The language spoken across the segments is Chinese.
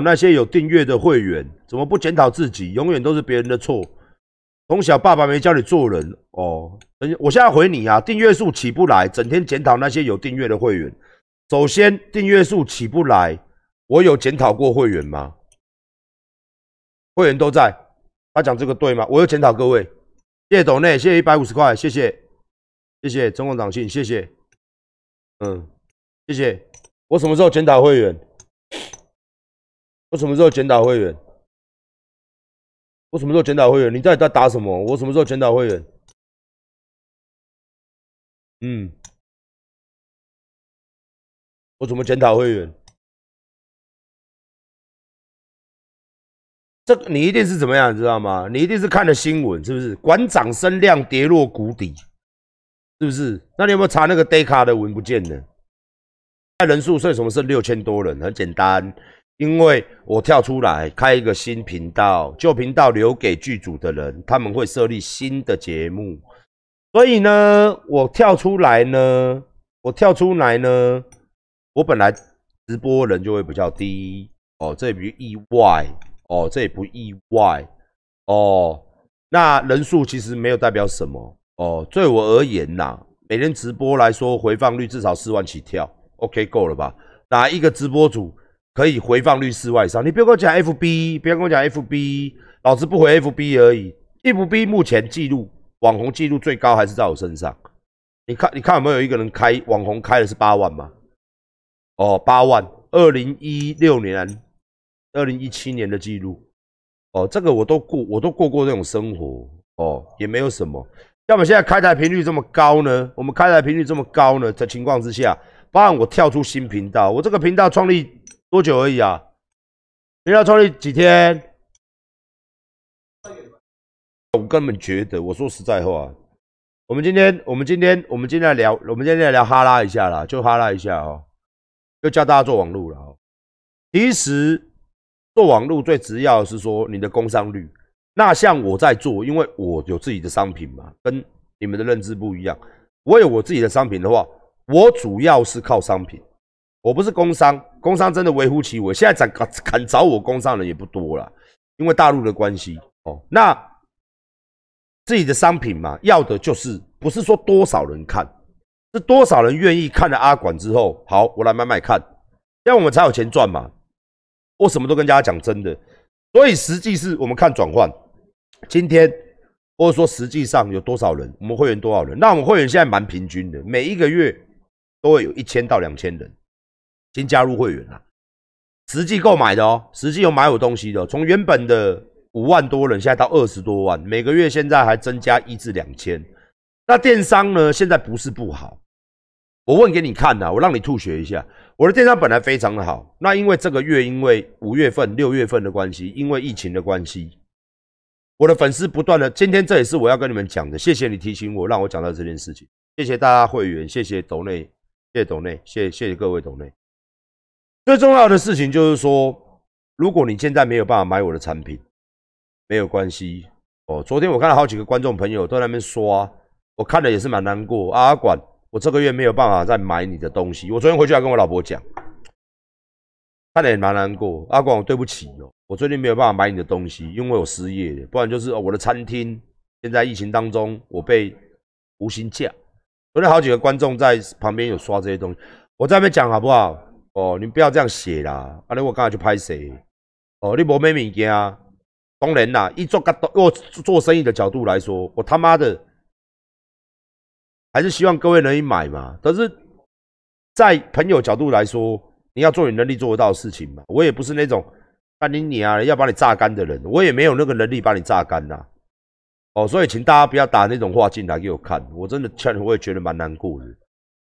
那些有订阅的会员，怎么不检讨自己？永远都是别人的错。从小爸爸没教你做人哦。我现在回你啊，订阅数起不来，整天检讨那些有订阅的会员。首先，订阅数起不来，我有检讨过会员吗？会员都在，他讲这个对吗？我有检讨各位，谢谢董内，谢谢一百五十块，谢谢，谢谢中共党信，谢谢，嗯，谢谢。我什么时候检讨会员？我什么时候检讨会员？我什么时候检讨会员？你到底在打什么？我什么时候检讨会员？嗯，我怎么检讨会员？这你一定是怎么样，你知道吗？你一定是看了新闻，是不是？馆长声量跌落谷底，是不是？那你有没有查那个 d a c a 的文不见呢？人数为什么是六千多人？很简单。因为我跳出来开一个新频道，旧频道留给剧组的人，他们会设立新的节目，所以呢，我跳出来呢，我跳出来呢，我本来直播人就会比较低哦，这也不意外哦，这也不意外哦，那人数其实没有代表什么哦，对我而言呐，每天直播来说，回放率至少四万起跳，OK 够了吧？哪一个直播主？可以回放率四万以上，你不要跟我讲 FB，不要跟我讲 FB，老子不回 FB 而已。FB 目前记录网红记录最高还是在我身上。你看，你看有没有一个人开网红开的是八万吗？哦，八万，二零一六年、二零一七年的记录。哦，这个我都过，我都过过这种生活。哦，也没有什么。要么现在开台频率这么高呢？我们开台频率这么高呢？的情况之下，包含我跳出新频道，我这个频道创立。多久而已啊？你要创立几天？我根本觉得，我说实在话，我们今天，我们今天，我们今天来聊，我们今天来聊哈拉一下啦，就哈拉一下哦，就教大家做网络了哦。其实做网络最主要的是说你的工商率。那像我在做，因为我有自己的商品嘛，跟你们的认知不一样。我有我自己的商品的话，我主要是靠商品。我不是工商，工商真的微乎其微。现在敢敢找我工商的也不多了，因为大陆的关系哦。那自己的商品嘛，要的就是不是说多少人看，是多少人愿意看了阿管之后，好，我来买买看，这样我们才有钱赚嘛。我什么都跟大家讲真的，所以实际是我们看转换。今天或者说实际上有多少人，我们会员多少人？那我们会员现在蛮平均的，每一个月都会有一千到两千人。先加入会员啦，实际购买的哦，实际有买我东西的，从原本的五万多人，现在到二十多万，每个月现在还增加一至两千。那电商呢？现在不是不好，我问给你看呐，我让你吐血一下。我的电商本来非常的好，那因为这个月因为五月份、六月份的关系，因为疫情的关系，我的粉丝不断的，今天这也是我要跟你们讲的。谢谢你提醒我，让我讲到这件事情。谢谢大家会员，谢谢董内，谢谢董内，谢谢谢各位董内。最重要的事情就是说，如果你现在没有办法买我的产品，没有关系哦。昨天我看到好几个观众朋友都在那边刷，我看了也是蛮难过。阿管，我这个月没有办法再买你的东西。我昨天回去还跟我老婆讲，看了也蛮难过。阿管，我对不起哦，我最近没有办法买你的东西，因为我失业了，不然就是哦我的餐厅现在疫情当中，我被无薪假。昨天好几个观众在旁边有刷这些东西，我在那边讲好不好？哦，你不要这样写啦！啊，你我刚才去拍谁？哦，你无买物件啊？当然啦，以做角，我做生意的角度来说，我他妈的还是希望各位能买嘛。可是，在朋友角度来说，你要做你能力做得到的事情嘛。我也不是那种干你你啊要把你榨干的人，我也没有那个能力把你榨干呐。哦，所以请大家不要打那种话进来给我看，我真的劝，我也觉得蛮难过的。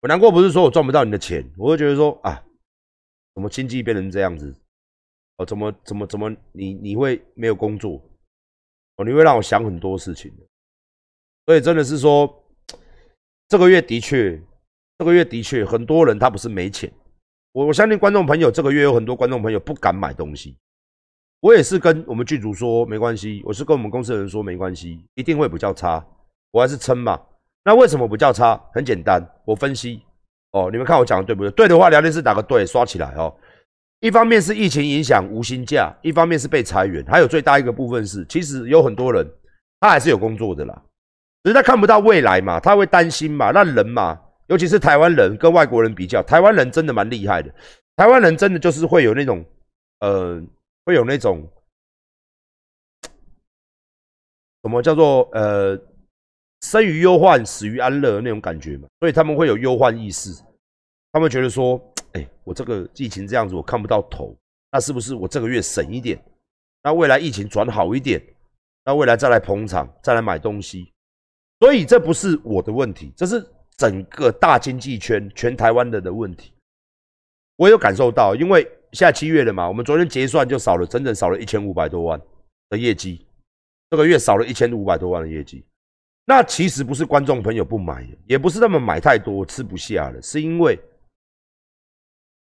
我难过不是说我赚不到你的钱，我会觉得说啊。怎么经济变成这样子？哦，怎么怎么怎么你你会没有工作？哦，你会让我想很多事情。所以真的是说，这个月的确，这个月的确很多人他不是没钱。我我相信观众朋友这个月有很多观众朋友不敢买东西。我也是跟我们剧组说没关系，我是跟我们公司的人说没关系，一定会比较差，我还是撑嘛。那为什么不叫差？很简单，我分析。哦，你们看我讲的对不对？对的话，聊天室打个对，刷起来哦。一方面是疫情影响无薪假，一方面是被裁员，还有最大一个部分是，其实有很多人他还是有工作的啦，只是他看不到未来嘛，他会担心嘛，那人嘛，尤其是台湾人跟外国人比较，台湾人真的蛮厉害的，台湾人真的就是会有那种，呃，会有那种，什么叫做呃，生于忧患，死于安乐那种感觉嘛，所以他们会有忧患意识，他们觉得说。哎，我这个疫情这样子，我看不到头，那是不是我这个月省一点？那未来疫情转好一点，那未来再来捧场，再来买东西。所以这不是我的问题，这是整个大经济圈、全台湾的的问题。我有感受到，因为现在七月了嘛，我们昨天结算就少了，整整少了一千五百多万的业绩，这个月少了一千五百多万的业绩。那其实不是观众朋友不买，也不是他们买太多吃不下了，是因为。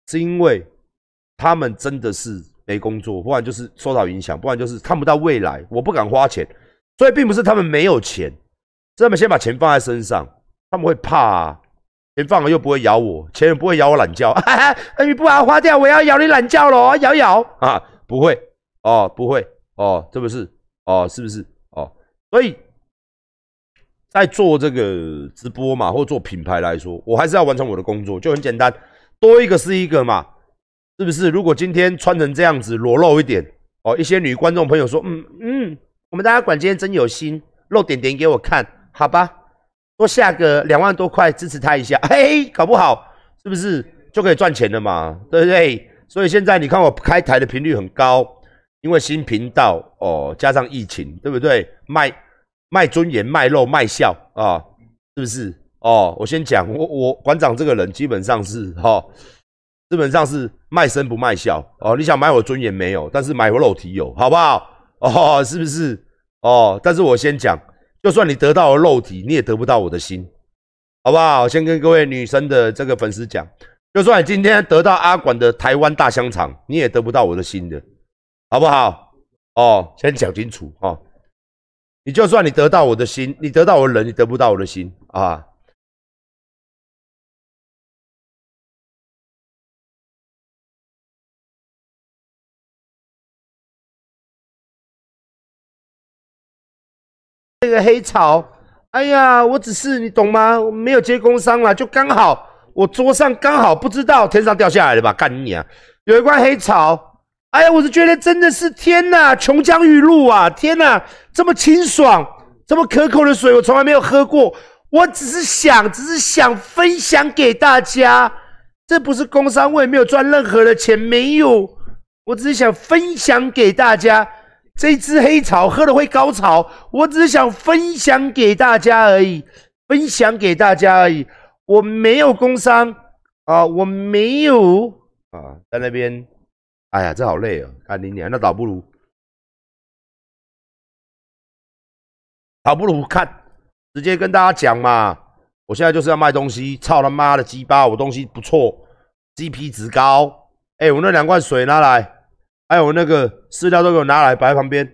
是因为他们真的是没工作，不然就是受到影响，不然就是看不到未来。我不敢花钱，所以并不是他们没有钱，是他们先把钱放在身上，他们会怕啊，钱放了又不会咬我，钱也不会咬我懒觉。你不把它花掉，我要咬你懒觉了，咬咬啊，不会哦，不会哦，这不是哦，是不是哦？所以在做这个直播嘛，或做品牌来说，我还是要完成我的工作，就很简单。多一个是一个嘛，是不是？如果今天穿成这样子裸露一点哦，一些女观众朋友说，嗯嗯，我们大家管今天真有心，露点点给我看，好吧？多下个两万多块支持他一下，嘿，搞不好是不是就可以赚钱了嘛？对不对？所以现在你看我开台的频率很高，因为新频道哦，加上疫情，对不对？卖卖尊严、卖肉、卖笑啊，是不是？哦，我先讲，我我馆长这个人基本上是哈，基本上是卖身不卖笑哦。你想买我尊严没有？但是买我肉体有，好不好？哦，是不是？哦，但是我先讲，就算你得到了肉体，你也得不到我的心，好不好？先跟各位女生的这个粉丝讲，就算你今天得到阿管的台湾大香肠，你也得不到我的心的，好不好？哦，先讲清楚哦。你就算你得到我的心，你得到我的人，你得不到我的心啊。这个黑草，哎呀，我只是你懂吗？没有接工商了，就刚好我桌上刚好不知道天上掉下来了吧？干你啊！有一罐黑草，哎呀，我是觉得真的是天呐，琼浆玉露啊！天呐，这么清爽，这么可口的水，我从来没有喝过。我只是想，只是想分享给大家，这不是工商位，没有赚任何的钱，没有，我只是想分享给大家。这支黑草喝了会高潮，我只是想分享给大家而已，分享给大家而已。我没有工伤啊，我没有啊，在那边，哎呀，这好累哦。看你娘，那倒不如，倒不如看，直接跟大家讲嘛。我现在就是要卖东西，操他妈的鸡巴，我东西不错，CP 值高。哎，我那两罐水拿来。还有那个饲料都给我拿来摆在旁边，